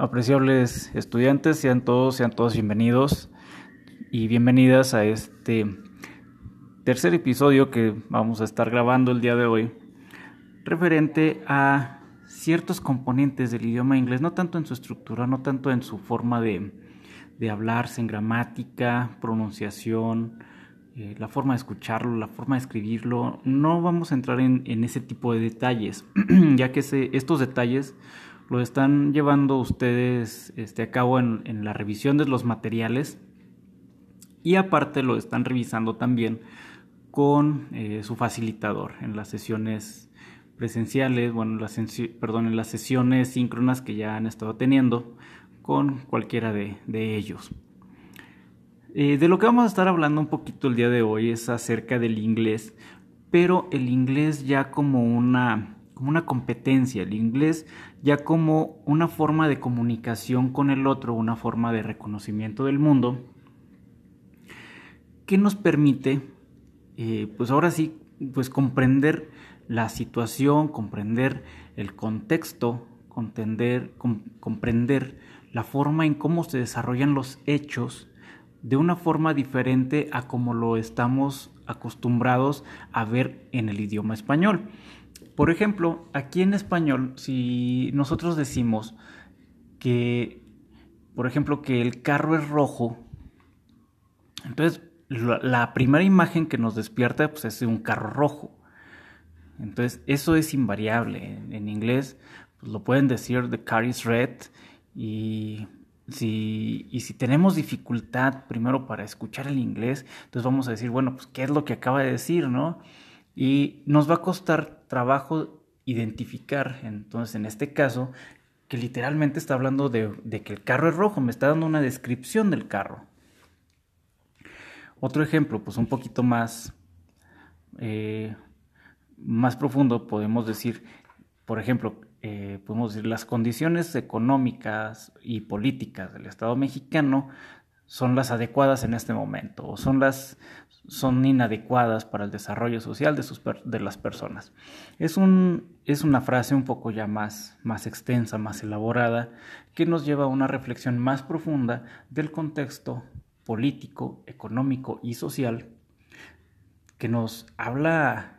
Apreciables estudiantes, sean todos, sean todos bienvenidos y bienvenidas a este tercer episodio que vamos a estar grabando el día de hoy, referente a ciertos componentes del idioma inglés, no tanto en su estructura, no tanto en su forma de, de hablarse, en gramática, pronunciación, eh, la forma de escucharlo, la forma de escribirlo. No vamos a entrar en, ese tipo de detalles, ya que estos detalles lo están llevando ustedes este, a cabo en, la revisión de los materiales y aparte lo están revisando también con eh, su facilitador en las sesiones presenciales, bueno, las, perdón, en las sesiones síncronas que ya han estado teniendo con cualquiera de ellos. Eh, de lo que vamos a estar hablando un poquito el día de hoy es acerca del inglés, pero el inglés ya como una, como una competencia, el inglés ya como una forma de comunicación con el otro, una forma de reconocimiento del mundo, que nos permite, eh, pues ahora sí, pues comprender la situación, comprender el contexto, comprender, comprender la forma en cómo se desarrollan los hechos de una forma diferente a como lo estamos acostumbrados a ver en el idioma español. Por ejemplo, aquí en español, si nosotros decimos que, por ejemplo, que el carro es rojo, entonces la, primera imagen que nos despierta pues, es de un carro rojo. Entonces, eso es invariable. En, inglés, pues, lo pueden decir the car is red y si, y si tenemos dificultad primero para escuchar el inglés, entonces vamos a decir, bueno, pues qué es lo que acaba de decir, ¿no? Y nos va a costar trabajo identificar, entonces en este caso, que literalmente está hablando de, que el carro es rojo, me está dando una descripción del carro. Otro ejemplo, pues un poquito más, eh, más profundo, podemos decir, por ejemplo, eh, podemos decir, las condiciones económicas y políticas del Estado mexicano son las adecuadas en este momento o son las son inadecuadas para el desarrollo social de, sus, de las personas. Es, un, es una frase un poco ya más, más extensa, más elaborada, que nos lleva a una reflexión más profunda del contexto político, económico y social que nos habla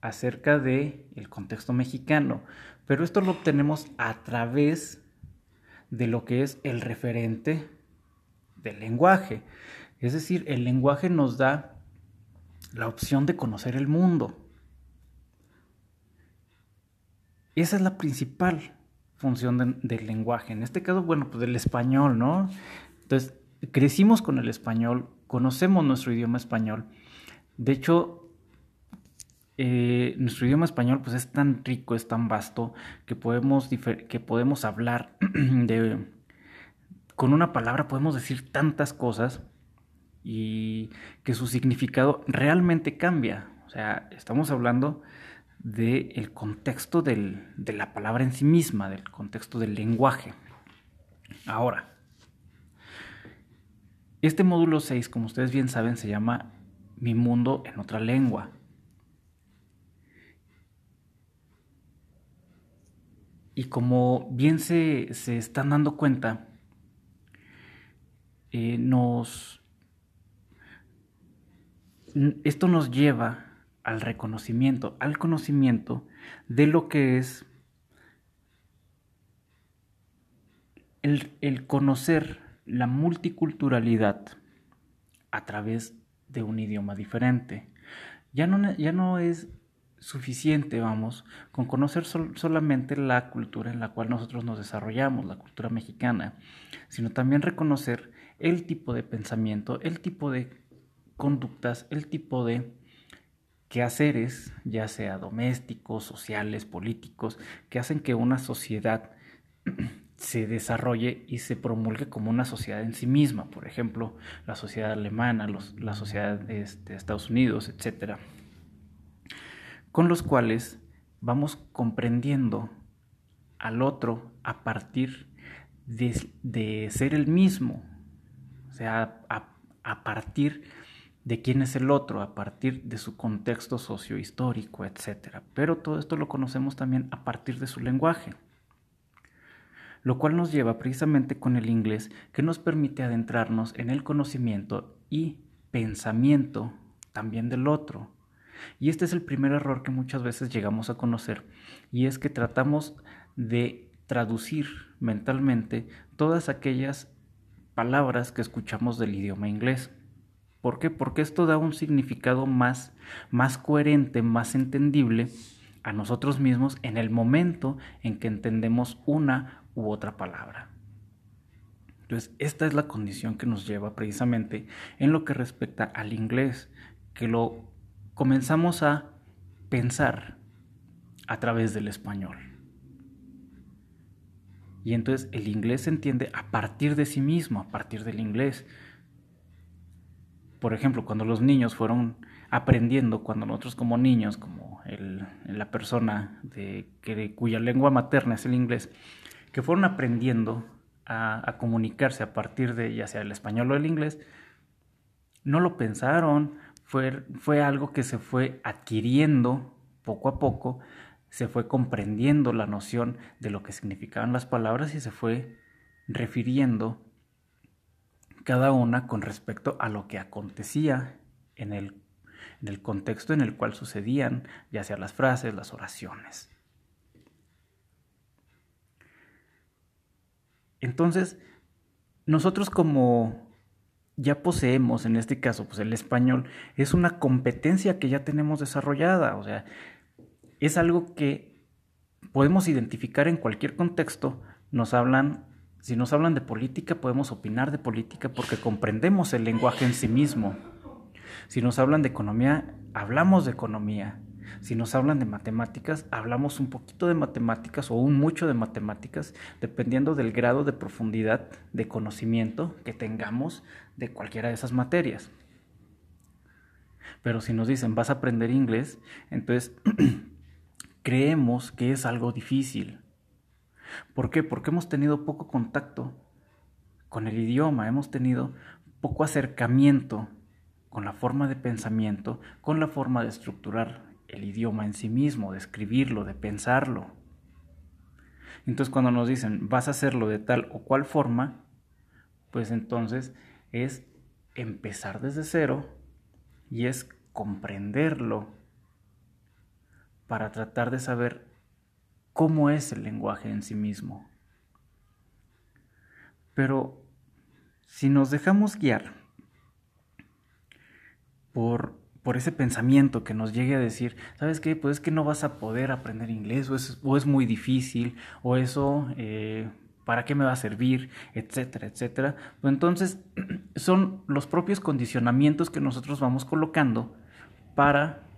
acerca de el contexto mexicano, pero esto lo obtenemos a través de lo que es el referente del lenguaje. Es decir, el lenguaje nos da la opción de conocer el mundo. Esa es la principal función del lenguaje. En este caso, bueno, pues del español, ¿no? Entonces, crecimos con el español, conocemos nuestro idioma español. De hecho, eh, nuestro idioma español pues es tan rico, es tan vasto que podemos, que podemos hablar de, con una palabra podemos decir tantas cosas y que su significado realmente cambia. O sea, estamos hablando del contexto de la palabra en sí misma, del contexto del lenguaje. Ahora, este módulo 6, como ustedes bien saben, se llama Mi mundo en otra lengua. Y como bien se, están dando cuenta, eh, nos, esto nos lleva al reconocimiento, al conocimiento de lo que es el, el conocer la multiculturalidad a través de un idioma diferente. Ya no, ya no es suficiente, vamos, con conocer solamente la cultura en la cual nosotros nos desarrollamos, la cultura mexicana, sino también reconocer el tipo de pensamiento, el tipo de conductas, el tipo de quehaceres, ya sea domésticos, sociales, políticos, que hacen que una sociedad se desarrolle y se promulgue como una sociedad en sí misma, por ejemplo, la sociedad alemana, la sociedad de, este, Estados Unidos, etcétera. Con los cuales vamos comprendiendo al otro a partir de, ser el mismo, o sea, a, partir de quién es el otro, a partir de su contexto sociohistórico, etc. Pero todo esto lo conocemos también a partir de su lenguaje. lo cual nos lleva precisamente con el inglés que nos permite adentrarnos en el conocimiento y pensamiento también del otro. Y este es el primer error que muchas veces llegamos a conocer, y es que tratamos de traducir mentalmente todas aquellas palabras que escuchamos del idioma inglés. ¿Por qué? Porque esto da un significado más, más coherente, más entendible a nosotros mismos en el momento en que entendemos una u otra palabra. Entonces, esta es la condición que nos lleva precisamente en lo que respecta al inglés, que lo comenzamos a pensar a través del español. Y entonces el inglés se entiende a partir de sí mismo, a partir del inglés. Por ejemplo, cuando los niños fueron aprendiendo, cuando nosotros como niños, como la persona de, que, cuya lengua materna es el inglés, que fueron aprendiendo a, a comunicarse a partir de ya sea el español o el inglés, no lo pensaron, fue, fue algo que se fue adquiriendo poco a poco, se fue comprendiendo la noción de lo que significaban las palabras y se fue refiriendo cada una con respecto a lo que acontecía en el, en el contexto en el cual sucedían, ya sea las frases, las oraciones. Entonces, nosotros como ya poseemos, en este caso, pues el español, es una competencia que ya tenemos desarrollada, o sea, es algo que podemos identificar en cualquier contexto, nos hablan, si nos hablan de política, podemos opinar de política porque comprendemos el lenguaje en sí mismo. Si nos hablan de economía, hablamos de economía. Si nos hablan de matemáticas, hablamos un poquito de matemáticas o un mucho de matemáticas, dependiendo del grado de profundidad de conocimiento que tengamos de cualquiera de esas materias. Pero si nos dicen vas a aprender inglés, entonces creemos que es algo difícil. ¿Por qué? Porque hemos tenido poco contacto con el idioma, hemos tenido poco acercamiento con la forma de pensamiento, con la forma de estructurar el idioma en sí mismo, de escribirlo, de pensarlo. Entonces cuando nos dicen vas a hacerlo de tal o cual forma, pues entonces es empezar desde cero y es comprenderlo para tratar de saber cómo es el lenguaje en sí mismo. Pero si nos dejamos guiar por por ese pensamiento que nos llegue a decir, ¿sabes qué? Pues es que no vas a poder aprender inglés o es, o es muy difícil o eso, eh, ¿para qué me va a servir? Etcétera, etcétera. Pues entonces son los propios condicionamientos que nosotros vamos colocando para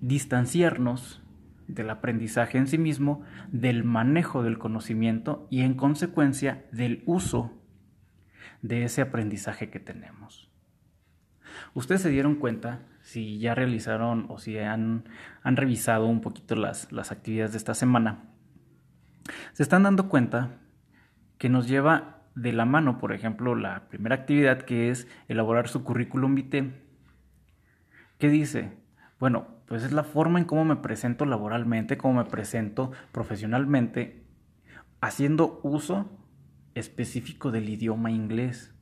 distanciarnos del aprendizaje en sí mismo, del manejo del conocimiento y en consecuencia del uso de ese aprendizaje que tenemos. Ustedes se dieron cuenta, si ya realizaron o si han, revisado un poquito las, las actividades de esta semana, se están dando cuenta que nos lleva de la mano, por ejemplo, la primera actividad que es elaborar su currículum vitae. ¿Qué dice? Bueno, pues es la forma en cómo me presento laboralmente, cómo me presento profesionalmente, haciendo uso específico del idioma inglés.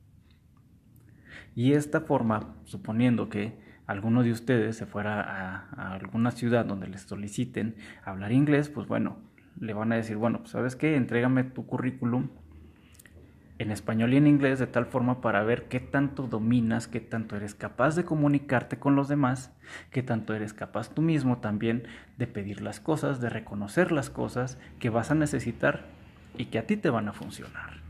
Y esta forma, suponiendo que alguno de ustedes se fuera a, alguna ciudad donde les soliciten hablar inglés, pues bueno, le van a decir, bueno, pues sabes qué, entrégame tu currículum en español y en inglés de tal forma para ver qué tanto dominas, qué tanto eres capaz de comunicarte con los demás, qué tanto eres capaz tú mismo también de pedir las cosas, de reconocer las cosas que vas a necesitar y que a ti te van a funcionar.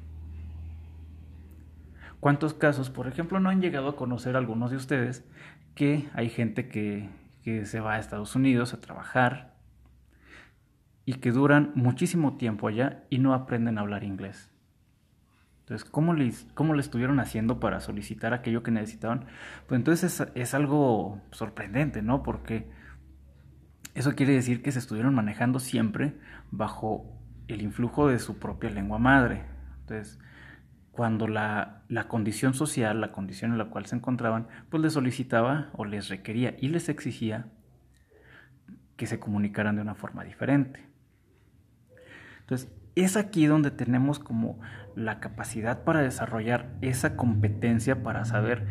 ¿Cuántos casos, por ejemplo, no han llegado a conocer algunos de ustedes que hay gente que, se va a Estados Unidos a trabajar y que duran muchísimo tiempo allá y no aprenden a hablar inglés? Entonces, ¿cómo le, cómo estuvieron haciendo para solicitar aquello que necesitaban? Pues entonces es, es, algo sorprendente, ¿no? Porque eso quiere decir que se estuvieron manejando siempre bajo el influjo de su propia lengua madre. Entonces, cuando la, condición social, la condición en la cual se encontraban, pues les solicitaba o les requería y les exigía que se comunicaran de una forma diferente. Entonces, es aquí donde tenemos como la capacidad para desarrollar esa competencia para saber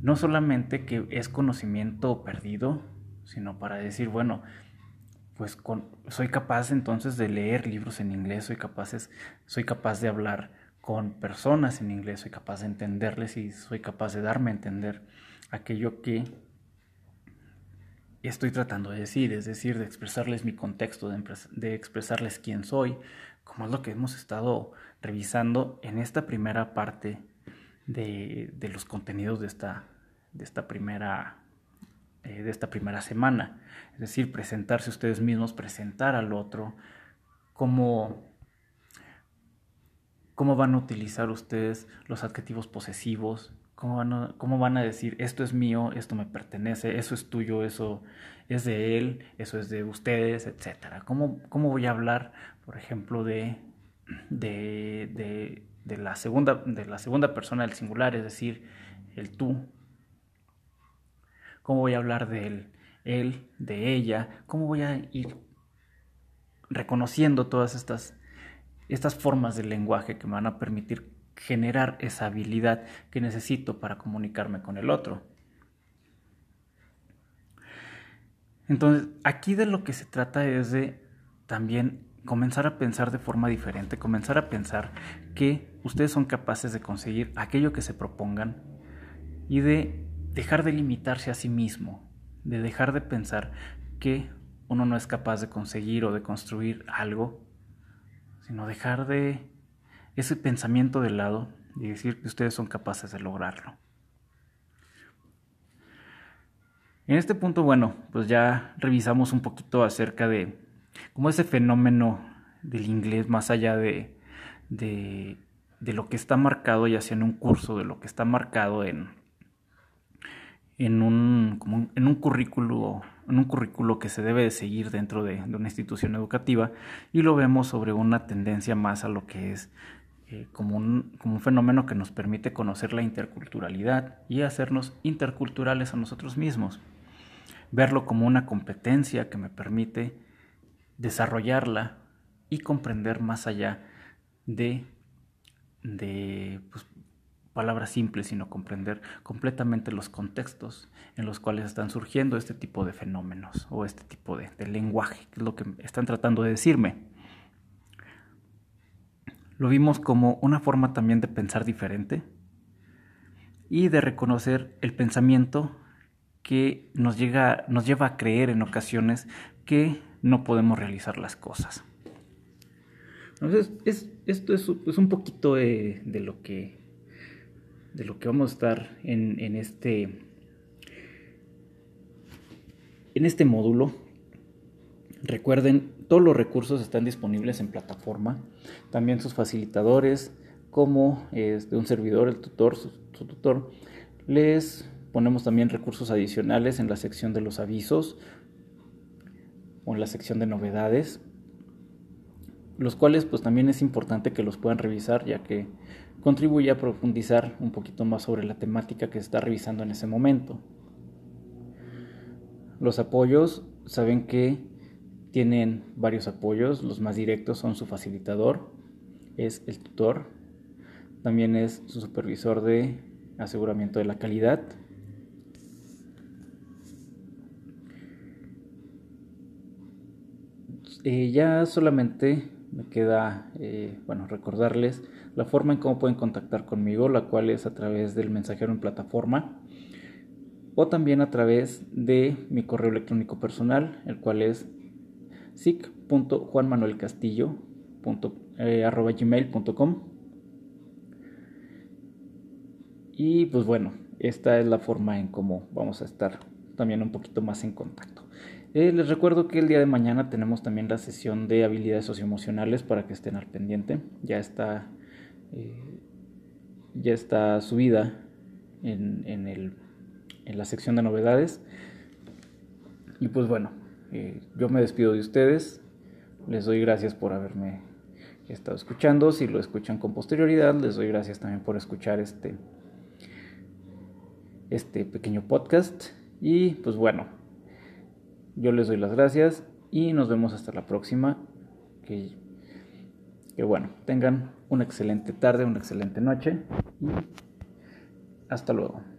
no solamente que es conocimiento perdido, sino para decir, bueno, pues soy capaz entonces de leer libros en inglés, soy capaz, soy capaz de hablar con personas en inglés, soy capaz de entenderles y soy capaz de darme a entender aquello que estoy tratando de decir, es decir, de expresarles mi contexto, de, expresarles quién soy, como es lo que hemos estado revisando en esta primera parte de, los contenidos de esta, de esta primera eh, de esta primera semana. Es decir, presentarse ustedes mismos, presentar al otro, cómo, cómo van a utilizar ustedes los adjetivos posesivos, cómo van, a, decir esto es mío, esto me pertenece, eso es tuyo, eso es de él, eso es de ustedes, etc. ¿Cómo, cómo voy a hablar, por ejemplo, de, de, de, la segunda, de la segunda persona del singular, es decir, el tú? ¿Cómo voy a hablar de él, él, de ella? ¿Cómo voy a ir reconociendo todas estas, estas formas del lenguaje que me van a permitir generar esa habilidad que necesito para comunicarme con el otro? Entonces, aquí de lo que se trata es de también comenzar a pensar de forma diferente, comenzar a pensar que ustedes son capaces de conseguir aquello que se propongan y de dejar de limitarse a sí mismo, de dejar de pensar que uno no es capaz de conseguir o de construir algo, sino dejar de ese pensamiento de lado y decir que ustedes son capaces de lograrlo. En este punto, bueno, pues ya revisamos un poquito acerca de cómo ese fenómeno del inglés, más allá de, de, lo que está marcado, ya sea en un curso, de lo que está marcado en, en, un, en un currículo en un currículo que se debe de seguir dentro de, una institución educativa y lo vemos sobre una tendencia más a lo que es eh, como, un, como un fenómeno que nos permite conocer la interculturalidad y hacernos interculturales a nosotros mismos verlo como una competencia que me permite desarrollarla y comprender más allá de, de pues, palabras simples, sino comprender completamente los contextos en los cuales están surgiendo este tipo de fenómenos o este tipo de, de lenguaje, que es lo que están tratando de decirme. Lo vimos como una forma también de pensar diferente y de reconocer el pensamiento que nos, llega, nos lleva a creer en ocasiones que no podemos realizar las cosas. Entonces, esto es, un poquito de, lo que, de lo que vamos a estar en, en, este, en este módulo. Recuerden, todos los recursos están disponibles en plataforma, también sus facilitadores, como este, un servidor, el tutor, su tutor, les Ponemos también recursos adicionales en la sección de los avisos o en la sección de novedades, los cuales pues también es importante que los puedan revisar ya que contribuye a profundizar un poquito más sobre la temática que se está revisando en ese momento. Los apoyos, saben que tienen varios apoyos, los más directos son su facilitador, es el tutor, también es su supervisor de aseguramiento de la calidad, Eh, ya solamente me queda, eh, bueno, recordarles la forma en cómo pueden contactar conmigo, la cual es a través del mensajero en plataforma o también a través de mi correo electrónico personal, el cual es sic.juanmanuelcastillo.gmail.com eh, y pues bueno, esta es la forma en cómo vamos a estar también un poquito más en contacto. Eh, les recuerdo que el día de mañana tenemos también la sesión de habilidades socioemocionales para que estén al pendiente. Ya está, eh, ya está subida en, en, el, en, la sección de novedades. Y pues bueno, eh, yo me despido de ustedes. Les doy gracias por haberme estado escuchando. Si lo escuchan con posterioridad, les doy gracias también por escuchar este, este pequeño podcast. Y pues bueno, yo les doy las gracias y nos vemos hasta la próxima. Que Que bueno, tengan una excelente tarde, una excelente noche y hasta luego.